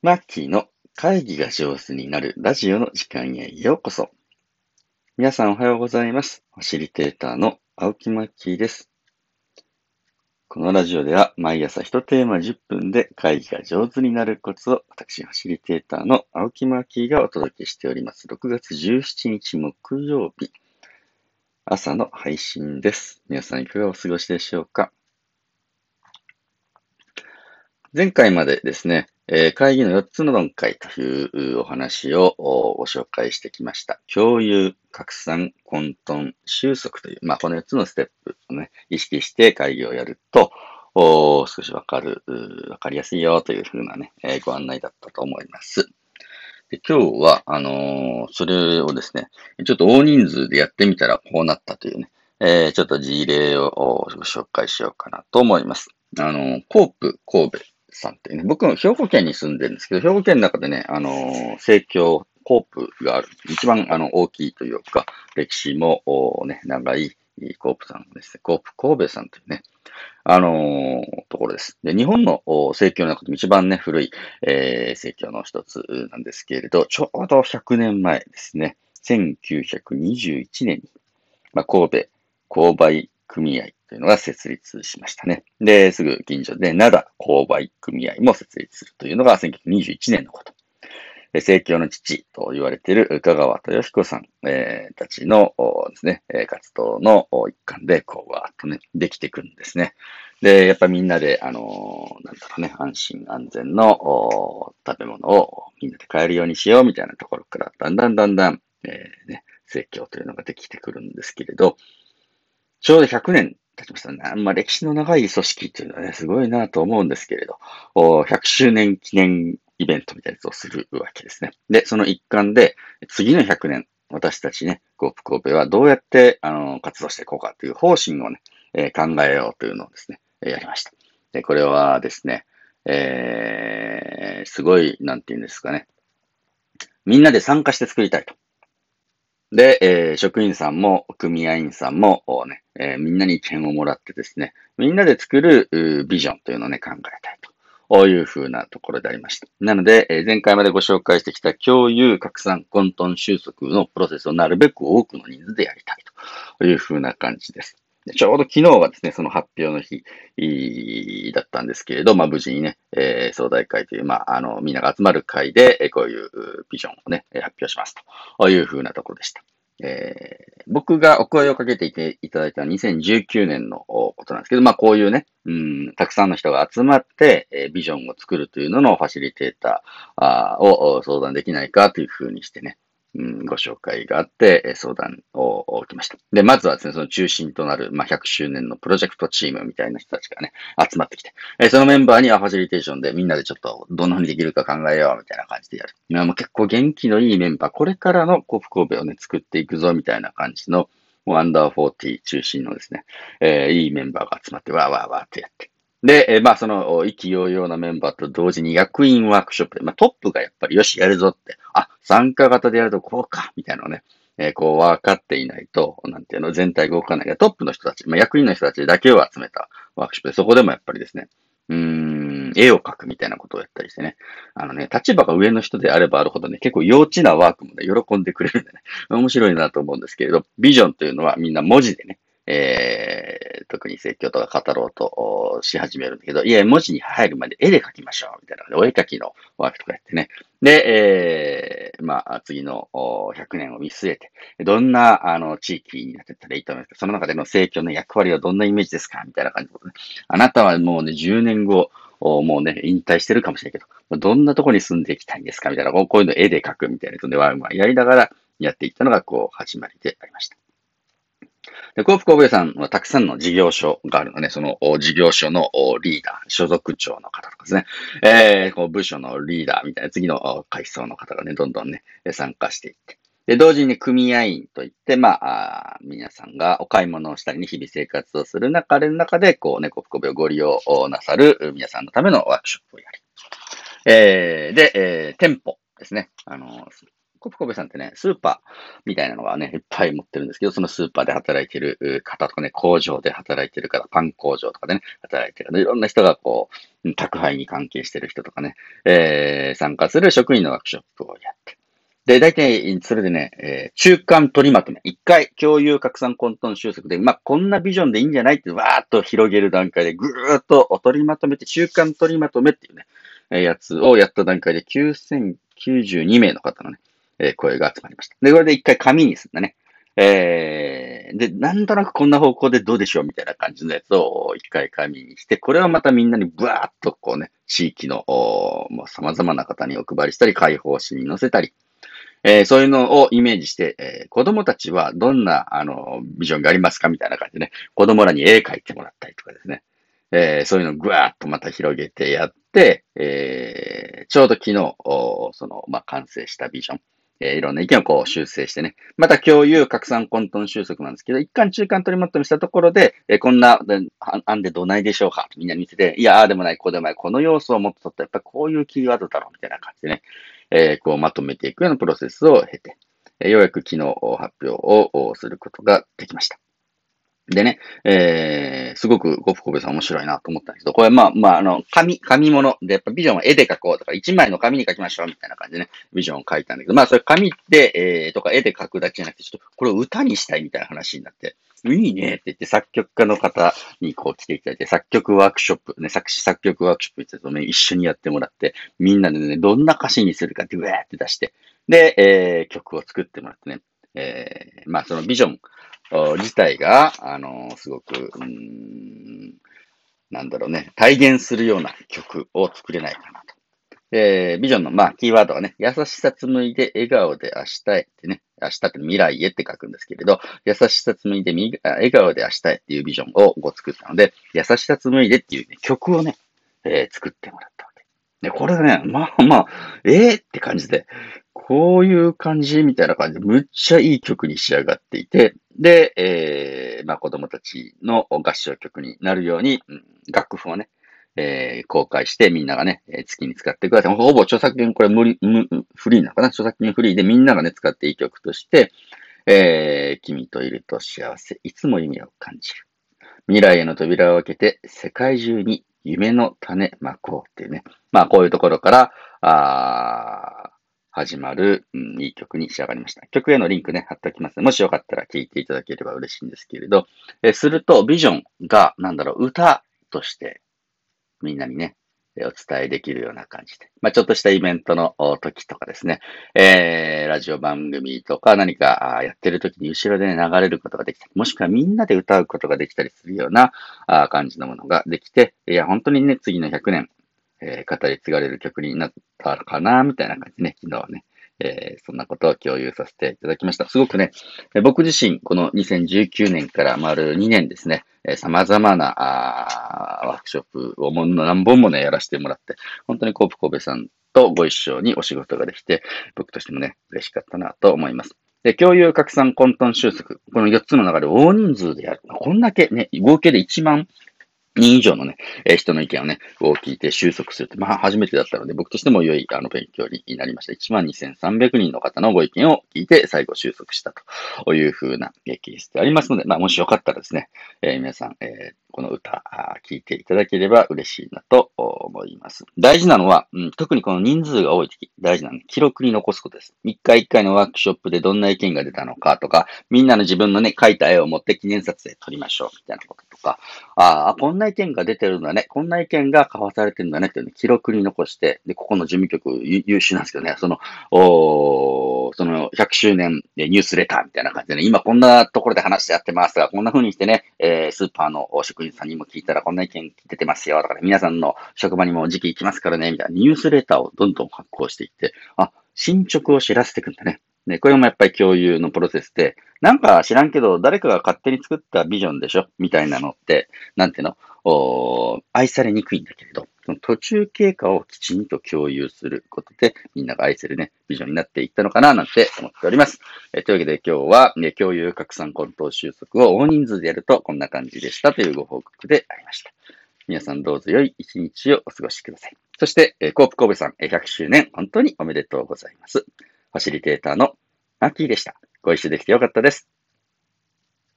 マッキーの会議が上手になるラジオの時間へようこそ。皆さんおはようございます。ファシリテーターの青木マッキーです。このラジオでは毎朝一テーマ10分で会議が上手になるコツを私、ファシリテーターの青木マッキーがお届けしております。6月17日木曜日、朝の配信です。皆さんいかがお過ごしでしょうか前回までですね、えー会議の4つの段階というお話をご紹介してきました。共有、拡散、混沌、収束という、まあ、この4つのステップをね、意識して会議をやると、お少しわかる、わかりやすいよというふうなね、えーご案内だったと思います。で今日は、あのーそれをですね、ちょっと大人数でやってみたらこうなったというね、えーちょっと事例をご紹介しようかなと思います。あのーコープ神戸さんってね、僕、兵庫県に住んでるんですけど、兵庫県の中でね、あのー、生協、コープがある、一番あの大きいというか、歴史もおね、長いコープさんですね、コープ神戸さんというね、あのーところです。で、日本のお生協の中でも一番ね、古い、えー、生協の一つなんですけれど、ちょうど100年前ですね、1921年に、まあ、神戸購買組合というのが設立しましたね。で、すぐ近所で灘購買組合も設立するというのが1921年のこと。で生協の父と言われている香川豊彦さん、えーたちのですね、活動の一環で、こう、わーっとね、できてくるんですね。で、やっぱみんなで、あのーなんだろうね、安心安全の食べ物をみんなで買えるようにしようみたいなところから、だんだんだんだん、えーね、生協というのができてくるんですけれど、ちょうど100年経ちましたね。まあ、歴史の長い組織っていうのはね、すごいなと思うんですけれど、100周年記念イベントみたいなやつをするわけですね。で、その一環で、次の100年、私たちね、ゴープ神戸はどうやって、あの、活動していこうかという方針をね、えー考えようというのをですね、やりました。で、これはですね、えー、すごい、なんていうんですかね、みんなで参加して作りたいと。で、えー職員さんも組合員さんもね、えーみんなに意見をもらってですね、みんなで作るビジョンというのをね、考えたいと。こういうふうなところでありました。なので、えー前回までご紹介してきた共有、拡散、混沌、収束のプロセスをなるべく多くの人数でやりたいというふうな感じです。ちょうど昨日はですね、その発表の日だったんですけれど、まあ無事にね、えー総大会という、まああの、みんなが集まる会で、えこういうビジョンをね、発表しますというふうなところでした。えー僕がお声をかけていていただいたのは2019年のことなんですけど、まあこういうね、うん、たくさんの人が集まって、えービジョンを作るというののファシリテーターを相談できないかというふうにしてね、ご紹介があって、相談を受けました。で、まずはですね、その中心となる、まあ、100周年のプロジェクトチームみたいな人たちがね、集まってきて、えそのメンバーにはファシリテーションでみんなでちょっとどんな風にできるか考えようみたいな感じでやる。いやもう結構元気のいいメンバー、これからのコフ神戸をね、作っていくぞみたいな感じの、もうアンダー40中心のですね、えーいいメンバーが集まってわーわーわーってやって。で、えーまあ、その、意気揚々なメンバーと同時に役員ワークショップで、まあ、トップがやっぱりよし、やるぞって、あ、参加型でやるとこうか、みたいなのね、えーこう分かっていないと、なんていうの、全体が動かない、トップの人たち、まあ、役員の人たちだけを集めたワークショップで、そこでもやっぱりですね、うーん、絵を描くみたいなことをやったりしてね、あのね、立場が上の人であればあるほどね、結構幼稚なワークもね、喜んでくれるんでね、面白いなと思うんですけれど、ビジョンというのはみんな文字でね、えー、特に説教とか語ろうとし始めるんだけど、いや、文字に入るまで絵で描きましょう、みたいな、お絵描きのワークとかやってね。で、えー、まあ、次の100年を見据えて、どんな、あの、地域になってったらいいと思いますか？その中での政教の役割はどんなイメージですか？みたいな感じで、ね。あなたはもうね、10年後、もうね、引退してるかもしれないけど、どんなとこに住んでいきたいんですか？みたいな、こういうの絵で描くみたいなので、ワーマンやりながらやっていったのが、こう、始まりでありました。で、コープ神戸さんはたくさんの事業所があるので、その事業所のリーダー、所属長の方とかですね、えー、こう部署のリーダーみたいな次の階層の方がね、どんどんね、参加していって。で、同時に組合員といって、まあ、皆さんがお買い物をしたりね、日々生活をする中で、中で、こうね、コープ神戸をご利用なさる皆さんのためのワークショップをやり。えー、で、えー、店舗ですね。あの、コプコベさんってね、スーパーみたいなのがね、いっぱい持ってるんですけど、そのスーパーで働いてる方とかね、工場で働いてる方、パン工場とかでね、働いてる方、いろんな人がこう、宅配に関係してる人とかね、えー、参加する職員のワークショップをやって。で、大体、それでね、えー、中間取りまとめ。一回、共有拡散混沌収束で、まあ、こんなビジョンでいいんじゃないってわーっと広げる段階で、ぐーっと取りまとめて、中間取りまとめっていうね、えー、やつをやった段階で、9092名の方のね、え、声が集まりました。で、これで一回紙にすんだね。えー、で、なんとなくこんな方向でどうでしょうみたいな感じのやつを一回紙にして、これをまたみんなにブワーっとこうね、地域の、もう様々な方にお配りしたり、解放誌に載せたり、えー、そういうのをイメージして、えー、子供たちはどんな、あの、ビジョンがありますかみたいな感じでね、子供らに絵描いてもらったりとかですね、えー、そういうのをぐわーっとまた広げてやって、え、ちょうど昨日、その、まあ、完成したビジョン、えー、いろんな意見をこう修正してね。また共有、拡散、混沌収束なんですけど、一貫中間取りまとめしたところで、えー、こんな案でどないでしょうかみんな見てて、いや、ああでもない、こうでもない、この要素をもっと取ったら、やっぱこういうキーワードだろうみたいな感じでね、えー、こうまとめていくようなプロセスを経て、え、ようやく昨日発表をすることができました。でね、えー、すごくゴフコベさん面白いなと思ったんですけど、これまあ、まあ、あの、紙、紙物で、やっぱビジョンは絵で描こうとか、一枚の紙に描きましょうみたいな感じでね、ビジョンを書いたんだけど、まあ、それ紙で、えー、とか絵で描くだけじゃなくて、ちょっとこれを歌にしたいみたいな話になって、いいねって言って作曲家の方にこう来ていただいて、作曲ワークショップ、ね、作詞作曲ワークショップってね、一緒にやってもらって、みんなでね、どんな歌詞にするかってうわーって出して、で、えー、曲を作ってもらってね、えー、まあそのビジョン、自体が、あの、すごく、うん、なんだろうね、体現するような曲を作れないかなと。えー、ビジョンの、まあ、キーワードはね、優しさ紡いで笑顔で明日へってね、明日って未来へって書くんですけれど、優しさ紡いで笑顔で明日へっていうビジョンをこう作ったので、優しさ紡いでっていう、ね、曲をね、えー、作ってもらったわけ。で、これがね、まあまあ、ええー、って感じで、こういう感じみたいな感じで、むっちゃいい曲に仕上がっていて、で、えー、まあ子供たちの合唱曲になるように、楽譜をね、えー、公開してみんながね、えー、月に使ってください。ほぼ著作権これ無理、無フリーなのかな？著作権フリーでみんながね、使っていい曲として、えー、君といると幸せ、いつも夢を感じる。未来への扉を開けて、世界中に夢の種まこうっていうね。まあこういうところから、あ始まる、うん、いい曲に仕上がりました。曲へのリンクね、貼っておきます。もしよかったら聴いていただければ嬉しいんですけれど、えすると、ビジョンが、なんだろう、歌として、みんなにね、お伝えできるような感じで。まあ、ちょっとしたイベントの時とかですね、えー、ラジオ番組とか何かやってる時に後ろで、ね、流れることができたり、もしくはみんなで歌うことができたりするような感じのものができて、いや、本当にね、次の100年、えー、語り継がれる曲になったかな、みたいな感じね、昨日はね、えー、そんなことを共有させていただきました。すごくね、僕自身、この2019年から丸2年ですね、えー、様々なあワークショップをも何本もね、やらせてもらって、本当にコープ神戸さんとご一緒にお仕事ができて、僕としてもね、嬉しかったなと思います。で、共有拡散混沌収束。この4つの中で大人数でやる。こんだけね、合計で1万人以上のね、えー、人の意見をね、を聞いて収束するって、まあ初めてだったので、僕としても良い、あの、勉強になりました。12,300人の方のご意見を聞いて、最後収束したというふうなケースでありますので、まあもしよかったらですね、えー、皆さん、えー、この歌、聞いていただければ嬉しいなと思います。大事なのは、うん、特にこの人数が多い時、大事なのは記録に残すことです。一回一回のワークショップでどんな意見が出たのかとか、みんなの自分のね、描いた絵を持って記念撮影撮りましょう、みたいなこととか、ああ、こんな意見が出てるんだね、こんな意見が交わされてるんだねっていうのを記録に残して、で、ここの事務局優秀なんですけどね、その、おその100周年ニュースレターみたいな感じでね、今こんなところで話してやってますが、こんな風にしてね、えー、スーパーの職員さんにも聞いたらこんな意見出てますよ。とかね、皆さんの職場にも時期行きますからね、みたいな。ニュースレターをどんどん発行していって、あ、進捗を知らせていくんだね。ね、これもやっぱり共有のプロセスで、なんか知らんけど、誰かが勝手に作ったビジョンでしょ。みたいなのって、なんていうの？愛されにくいんだけれど、その途中経過をきちんと共有することで、みんなが愛せるね、ビジョンになっていったのかな、なんて思っております。えというわけで今日は、ね、共有拡散混沌収束を大人数でやるとこんな感じでしたというご報告でありました。皆さんどうぞ良い一日をお過ごしください。そして、えコープ神戸さん100周年、本当におめでとうございます。ファシリテーターのマッキーでした。ご一緒できてよかったです。